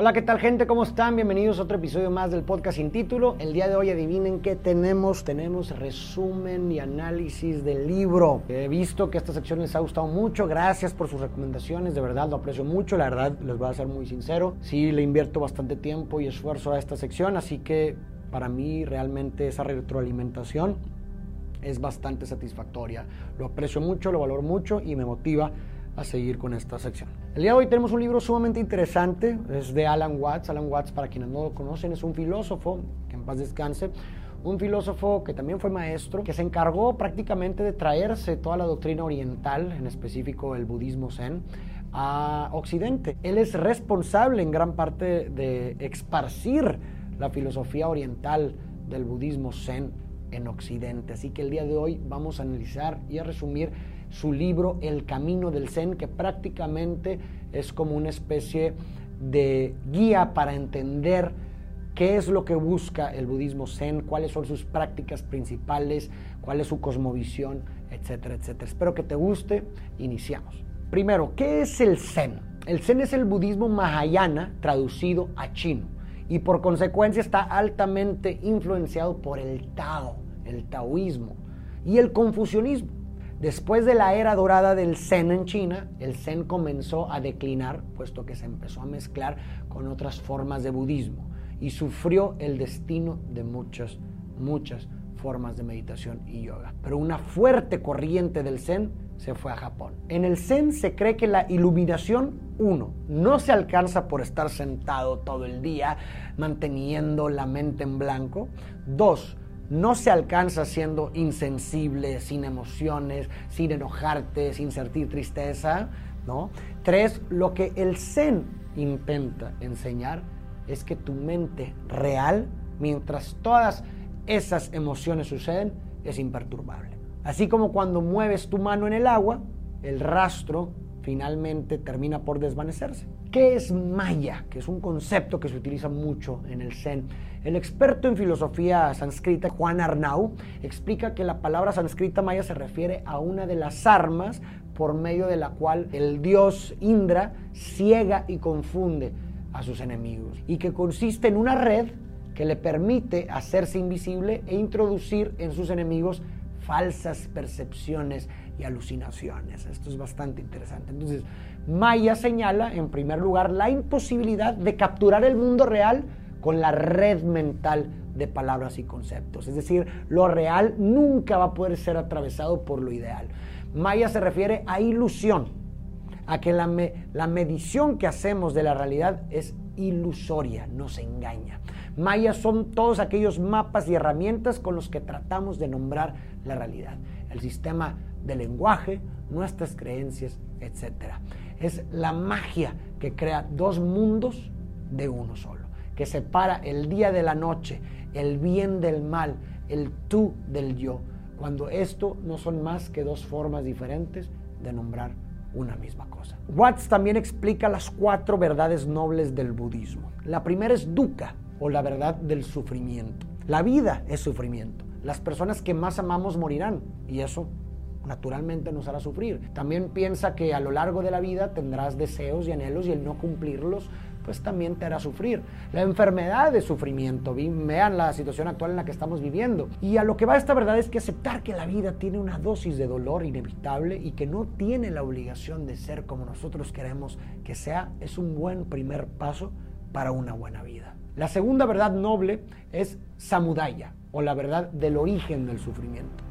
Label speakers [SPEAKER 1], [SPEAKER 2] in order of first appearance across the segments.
[SPEAKER 1] Hola, ¿qué tal gente? ¿Cómo están? Bienvenidos a otro episodio más del podcast sin título. El día de hoy adivinen qué tenemos. Tenemos resumen y análisis del libro. He visto que esta sección les ha gustado mucho. Gracias por sus recomendaciones. De verdad, lo aprecio mucho. La verdad, les voy a ser muy sincero. Sí, le invierto bastante tiempo y esfuerzo a esta sección. Así que para mí realmente esa retroalimentación es bastante satisfactoria. Lo aprecio mucho, lo valoro mucho y me motiva a seguir con esta sección. El día de hoy tenemos un libro sumamente interesante, es de Alan Watts. Alan Watts, para quienes no lo conocen, es un filósofo, que en paz descanse, un filósofo que también fue maestro, que se encargó prácticamente de traerse toda la doctrina oriental, en específico el budismo zen, a Occidente. Él es responsable en gran parte de esparcir la filosofía oriental del budismo zen en Occidente. Así que el día de hoy vamos a analizar y a resumir su libro El Camino del Zen, que prácticamente es como una especie de guía para entender qué es lo que busca el budismo zen, cuáles son sus prácticas principales, cuál es su cosmovisión, etcétera, etcétera. Espero que te guste. Iniciamos. Primero, ¿qué es el zen? El zen es el budismo mahayana traducido a chino y por consecuencia está altamente influenciado por el Tao, el taoísmo y el confucianismo. Después de la era dorada del Zen en China, el Zen comenzó a declinar, puesto que se empezó a mezclar con otras formas de budismo y sufrió el destino de muchas, muchas formas de meditación y yoga. Pero una fuerte corriente del Zen se fue a Japón. En el Zen se cree que la iluminación, uno, no se alcanza por estar sentado todo el día manteniendo la mente en blanco. Dos, no se alcanza siendo insensible, sin emociones, sin enojarte, sin sentir tristeza, ¿no? Tres, lo que el Zen intenta enseñar es que tu mente real, mientras todas esas emociones suceden, es imperturbable. Así como cuando mueves tu mano en el agua, el rastro finalmente termina por desvanecerse. ¿Qué es Maya? Que es un concepto que se utiliza mucho en el Zen. El experto en filosofía sánscrita, Juan Arnau, explica que la palabra sánscrita Maya se refiere a una de las armas por medio de la cual el dios Indra ciega y confunde a sus enemigos y que consiste en una red que le permite hacerse invisible e introducir en sus enemigos falsas percepciones y alucinaciones. Esto es bastante interesante. Entonces, Maya señala, en primer lugar, la imposibilidad de capturar el mundo real con la red mental de palabras y conceptos. Es decir, lo real nunca va a poder ser atravesado por lo ideal. Maya se refiere a ilusión, a que la, la medición que hacemos de la realidad es ilusoria, nos engaña. Mayas son todos aquellos mapas y herramientas con los que tratamos de nombrar la realidad. El sistema de lenguaje, nuestras creencias, etc. Es la magia que crea dos mundos de uno solo, que separa el día de la noche, el bien del mal, el tú del yo, cuando esto no son más que dos formas diferentes de nombrar una misma cosa. Watts también explica las cuatro verdades nobles del budismo. La primera es dukkha, o la verdad del sufrimiento. La vida es sufrimiento. Las personas que más amamos morirán y eso naturalmente nos hará sufrir. También piensa que a lo largo de la vida tendrás deseos y anhelos y el no cumplirlos pues también te hará sufrir. La enfermedad de sufrimiento, vean la situación actual en la que estamos viviendo. Y a lo que va esta verdad es que aceptar que la vida tiene una dosis de dolor inevitable y que no tiene la obligación de ser como nosotros queremos que sea, es un buen primer paso para una buena vida. La segunda verdad noble es samudaya, o la verdad del origen del sufrimiento.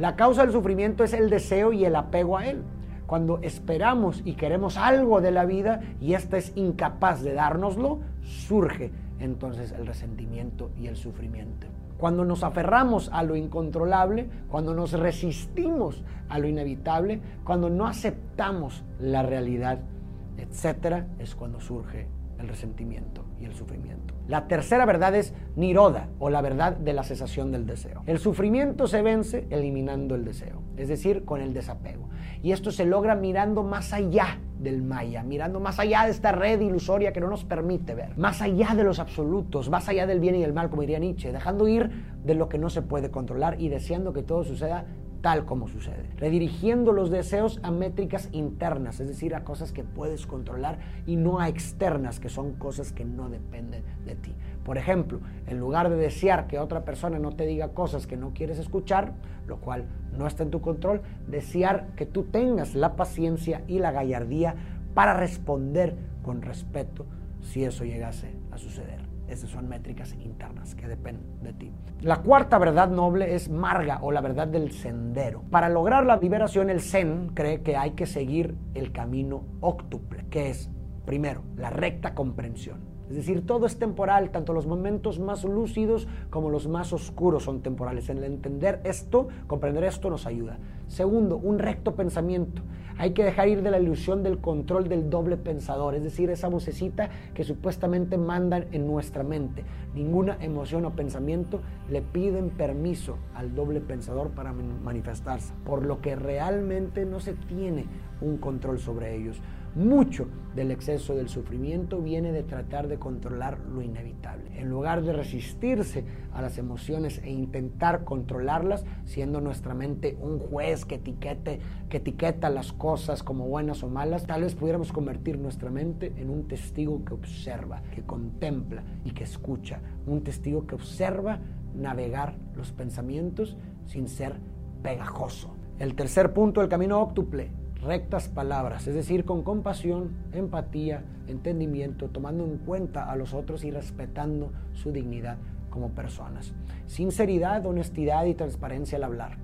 [SPEAKER 1] La causa del sufrimiento es el deseo y el apego a él. Cuando esperamos y queremos algo de la vida y ésta es incapaz de dárnoslo, surge entonces el resentimiento y el sufrimiento. Cuando nos aferramos a lo incontrolable, cuando nos resistimos a lo inevitable, cuando no aceptamos la realidad, etcétera, es cuando surge el resentimiento y el sufrimiento. La tercera verdad es niroda o la verdad de la cesación del deseo. El sufrimiento se vence eliminando el deseo, es decir, con el desapego. Y esto se logra mirando más allá del maya, mirando más allá de esta red ilusoria que no nos permite ver, más allá de los absolutos, más allá del bien y el mal, como diría Nietzsche, dejando ir de lo que no se puede controlar y deseando que todo suceda tal como sucede. Redirigiendo los deseos a métricas internas, es decir, a cosas que puedes controlar y no a externas, que son cosas que no dependen de ti. Por ejemplo, en lugar de desear que otra persona no te diga cosas que no quieres escuchar, lo cual no está en tu control, desear que tú tengas la paciencia y la gallardía para responder con respeto si eso llegase a suceder. Esas son métricas internas que dependen de ti. La cuarta verdad noble es marga o la verdad del sendero. Para lograr la liberación, el Zen cree que hay que seguir el camino óctuple, que es, primero, la recta comprensión. Es decir, todo es temporal, tanto los momentos más lúcidos como los más oscuros son temporales. En el entender esto, comprender esto nos ayuda. Segundo, un recto pensamiento. Hay que dejar ir de la ilusión del control del doble pensador, es decir, esa vocecita que supuestamente mandan en nuestra mente. Ninguna emoción o pensamiento le piden permiso al doble pensador para manifestarse, por lo que realmente no se tiene un control sobre ellos. Mucho del exceso del sufrimiento viene de tratar de controlar lo inevitable. En lugar de resistirse a las emociones e intentar controlarlas, siendo nuestra mente un juez que, etiquete, que etiqueta las cosas como buenas o malas, tal vez pudiéramos convertir nuestra mente en un testigo que observa, que contempla y que escucha. Un testigo que observa navegar los pensamientos sin ser pegajoso. El tercer punto del camino óctuple rectas palabras, es decir, con compasión, empatía, entendimiento, tomando en cuenta a los otros y respetando su dignidad como personas. Sinceridad, honestidad y transparencia al hablar.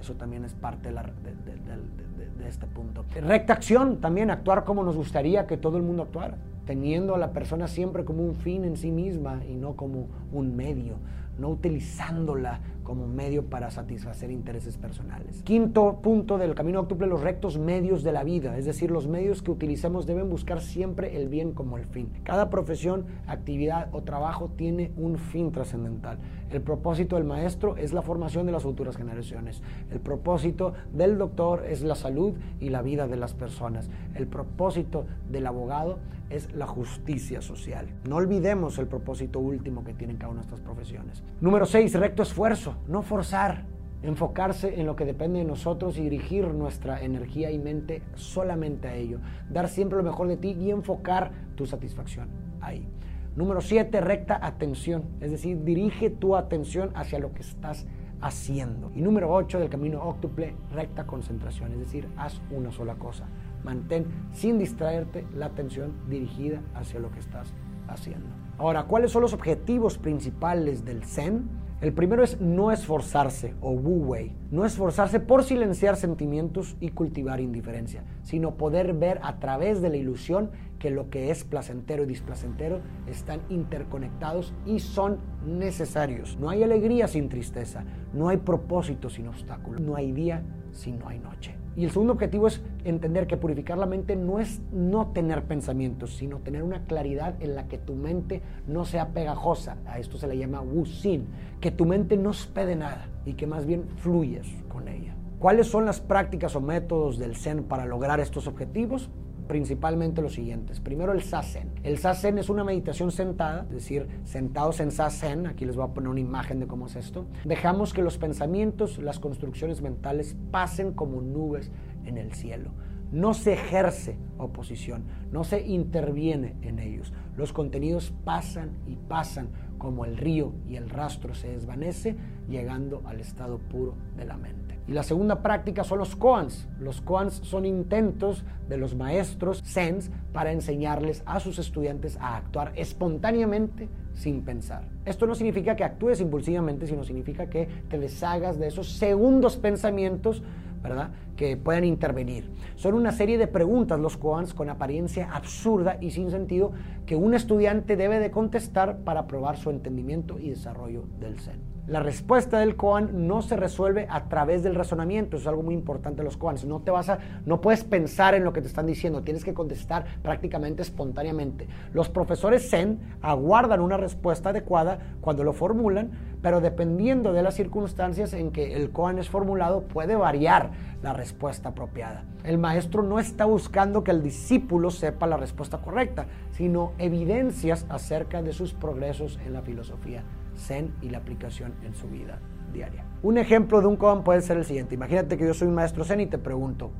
[SPEAKER 1] Eso también es parte de, de, este punto. Recta acción, también actuar como nos gustaría que todo el mundo actuara, teniendo a la persona siempre como un fin en sí misma y no como un medio no utilizándola como medio para satisfacer intereses personales. Quinto punto del camino octuple, los rectos medios de la vida, es decir, los medios que utilicemos deben buscar siempre el bien como el fin. Cada profesión, actividad o trabajo tiene un fin trascendental. El propósito del maestro es la formación de las futuras generaciones. El propósito del doctor es la salud y la vida de las personas. El propósito del abogado es la justicia social. No olvidemos el propósito último que tienen cada una de estas profesiones. Número 6, recto esfuerzo, no forzar, enfocarse en lo que depende de nosotros y dirigir nuestra energía y mente solamente a ello. Dar siempre lo mejor de ti y enfocar tu satisfacción ahí. Número 7, recta atención, es decir, dirige tu atención hacia lo que estás haciendo. Y número 8 del camino óctuple, recta concentración, es decir, haz una sola cosa. Mantén sin distraerte la atención dirigida hacia lo que estás haciendo. Ahora, ¿cuáles son los objetivos principales del Zen? El primero es no esforzarse o Wu Wei, no esforzarse por silenciar sentimientos y cultivar indiferencia, sino poder ver a través de la ilusión que lo que es placentero y displacentero están interconectados y son necesarios. No hay alegría sin tristeza, no hay propósito sin obstáculos, no hay día si no hay noche. Y el segundo objetivo es entender que purificar la mente no es no tener pensamientos, sino tener una claridad en la que tu mente no sea pegajosa. A esto se le llama wuxin, que tu mente no espede nada y que más bien fluyes con ella. ¿Cuáles son las prácticas o métodos del Zen para lograr estos objetivos? Principalmente los siguientes. Primero el Sazen. El Sazen es una meditación sentada, es decir, sentados en Sazen, aquí les voy a poner una imagen de cómo es esto. Dejamos que los pensamientos, las construcciones mentales pasen como nubes en el cielo. No se ejerce oposición, no se interviene en ellos. Los contenidos pasan y pasan como el río y el rastro se desvanece, llegando al estado puro de la mente. Y la segunda práctica son los koans. Los koans son intentos de los maestros Zens para enseñarles a sus estudiantes a actuar espontáneamente sin pensar. Esto no significa que actúes impulsivamente, sino significa que te deshagas de esos segundos pensamientos ¿verdad? que pueden intervenir. Son una serie de preguntas los koans con apariencia absurda y sin sentido que un estudiante debe de contestar para probar su entendimiento y desarrollo del Zen. La respuesta del koan no se resuelve a través del razonamiento, eso es algo muy importante de los koans. No te vas a, no puedes pensar en lo que te están diciendo, tienes que contestar prácticamente espontáneamente. Los profesores Zen aguardan una respuesta adecuada cuando lo formulan, pero dependiendo de las circunstancias en que el koan es formulado, puede variar la respuesta apropiada. El maestro no está buscando que el discípulo sepa la respuesta correcta, sino evidencias acerca de sus progresos en la filosofía Zen y la aplicación en su vida diaria. Un ejemplo de un koan puede ser el siguiente. Imagínate que yo soy un maestro zen y te pregunto,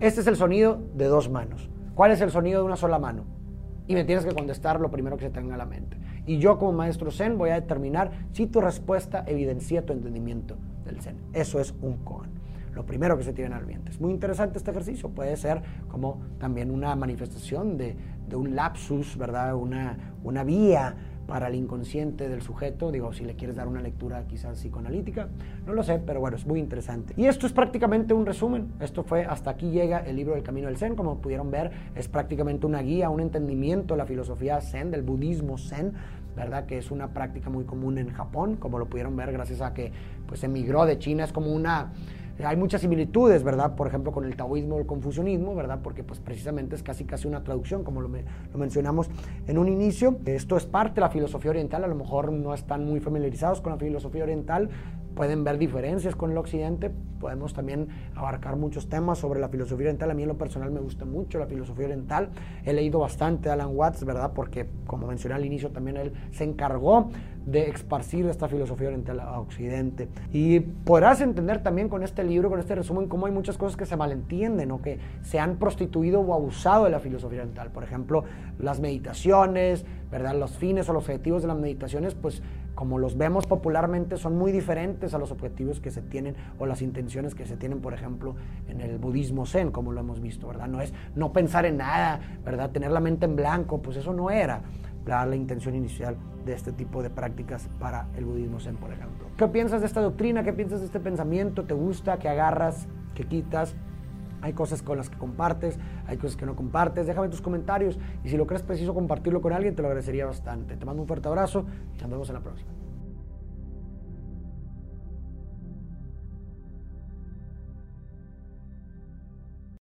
[SPEAKER 1] este es el sonido de dos manos. ¿Cuál es el sonido de una sola mano? Y me tienes que contestar lo primero que se tenga a la mente. Y yo como maestro zen voy a determinar si tu respuesta evidencia tu entendimiento del zen. Eso es un koan. Lo primero que se tiene al viento. Es muy interesante este ejercicio. Puede ser como también una manifestación de, de un lapsus, ¿verdad? Una, una vía para el inconsciente del sujeto, digo, si le quieres dar una lectura quizás psicoanalítica, no lo sé, pero bueno, es muy interesante. Y esto es prácticamente un resumen, esto fue hasta aquí llega el libro del Camino del Zen, como pudieron ver, es prácticamente una guía, un entendimiento de la filosofía Zen, del budismo Zen, ¿verdad? Que es una práctica muy común en Japón, como lo pudieron ver gracias a que pues emigró de China, es como una hay muchas similitudes, ¿verdad? Por ejemplo, con el taoísmo o el confucianismo, ¿verdad? Porque pues precisamente es casi casi una traducción, como lo, lo, mencionamos en un inicio. Esto es parte de la filosofía oriental, a lo mejor no están muy familiarizados con la filosofía oriental, pueden ver diferencias con el occidente, podemos también abarcar muchos temas sobre la filosofía oriental. A mí en lo personal me gusta mucho la filosofía oriental. He leído bastante Alan Watts, ¿verdad? Porque como mencioné al inicio también él se encargó de esparcir esta filosofía oriental a occidente. Y podrás entender también con este libro, con este resumen, cómo hay muchas cosas que se malentienden o que se han prostituido o abusado de la filosofía oriental. Por ejemplo, las meditaciones, ¿verdad? Los fines o los objetivos de las meditaciones, pues como los vemos popularmente, son muy diferentes a los objetivos que se tienen o las intenciones que se tienen, por ejemplo, en el budismo zen, como lo hemos visto, ¿verdad? No es no pensar en nada, ¿verdad? Tener la mente en blanco, pues eso no era la intención inicial de este tipo de prácticas para el budismo zen, por ejemplo. ¿Qué piensas de esta doctrina? ¿Qué piensas de este pensamiento? ¿Te gusta? ¿Qué agarras? ¿Qué quitas? Hay cosas con las que compartes, hay cosas que no compartes. Déjame tus comentarios y si lo crees preciso compartirlo con alguien, te lo agradecería bastante. Te mando un fuerte abrazo y nos vemos en la próxima.